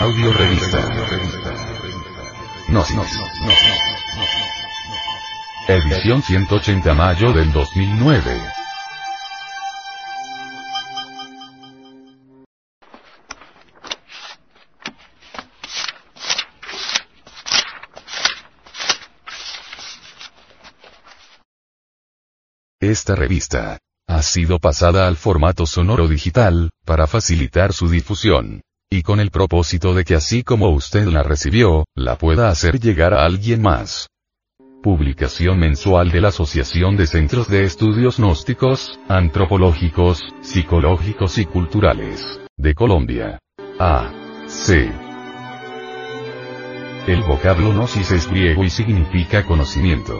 Audio Revista. No, no, no, Edición 180 mayo del 2009. Esta revista ha sido pasada al formato sonoro digital, para facilitar su difusión y con el propósito de que así como usted la recibió, la pueda hacer llegar a alguien más. Publicación mensual de la Asociación de Centros de Estudios Gnósticos, Antropológicos, Psicológicos y Culturales, de Colombia. A. C. El vocablo gnosis es griego y significa conocimiento.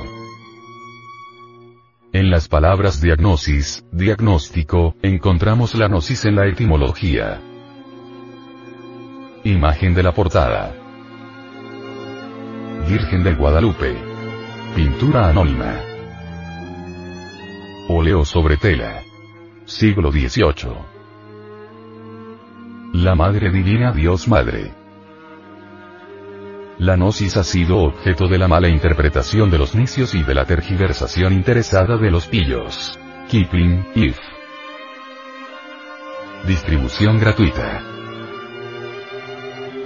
En las palabras diagnosis, diagnóstico, encontramos la gnosis en la etimología. Imagen de la portada. Virgen de Guadalupe. Pintura anónima. Óleo sobre tela. Siglo XVIII. La Madre Divina Dios Madre. La gnosis ha sido objeto de la mala interpretación de los necios y de la tergiversación interesada de los pillos. Kipling, If. Distribución gratuita.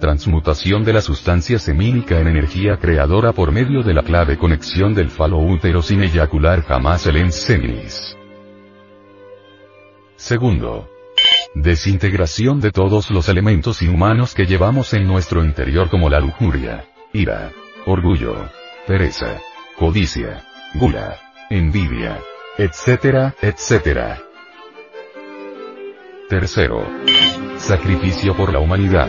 Transmutación de la sustancia semínica en energía creadora por medio de la clave conexión del falo útero sin eyacular jamás el enseminis. Segundo. Desintegración de todos los elementos inhumanos que llevamos en nuestro interior como la lujuria, ira, orgullo, pereza, codicia, gula, envidia, etcétera, etcétera. Tercero. Sacrificio por la humanidad.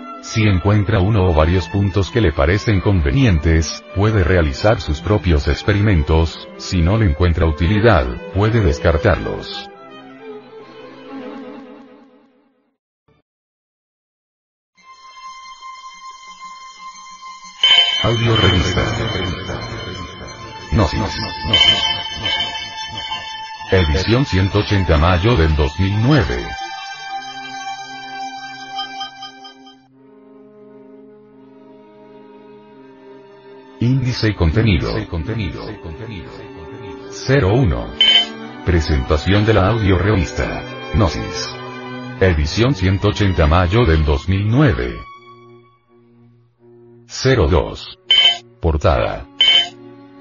Si encuentra uno o varios puntos que le parecen convenientes, puede realizar sus propios experimentos, si no le encuentra utilidad, puede descartarlos. Audio revista. No, no, no, Edición 180 mayo del 2009. Índice y contenido. 01. Presentación de la audio revista. Gnosis. Edición 180 mayo del 2009. 02. Portada.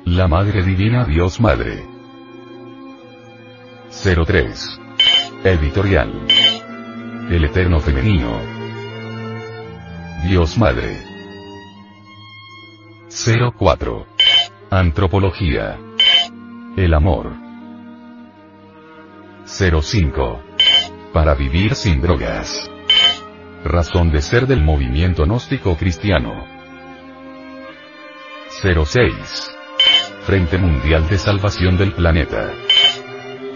La Madre Divina Dios Madre. 03. Editorial. El Eterno Femenino. Dios Madre. 04. Antropología. El amor. 05. Para vivir sin drogas. Razón de ser del movimiento gnóstico cristiano. 06. Frente Mundial de Salvación del Planeta.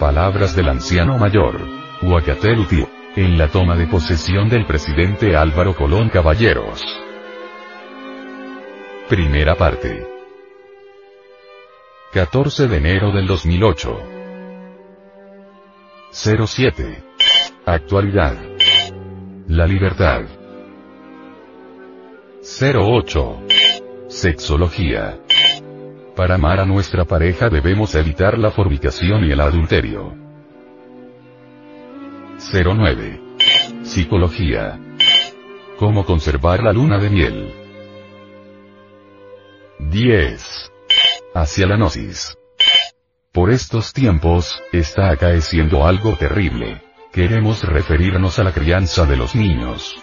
Palabras del anciano mayor. Huacateluti. En la toma de posesión del presidente Álvaro Colón Caballeros. Primera parte. 14 de enero del 2008. 07. Actualidad. La libertad. 08. Sexología. Para amar a nuestra pareja debemos evitar la fornicación y el adulterio. 09. Psicología. Cómo conservar la luna de miel. 10. Hacia la gnosis. Por estos tiempos, está acaeciendo algo terrible. Queremos referirnos a la crianza de los niños.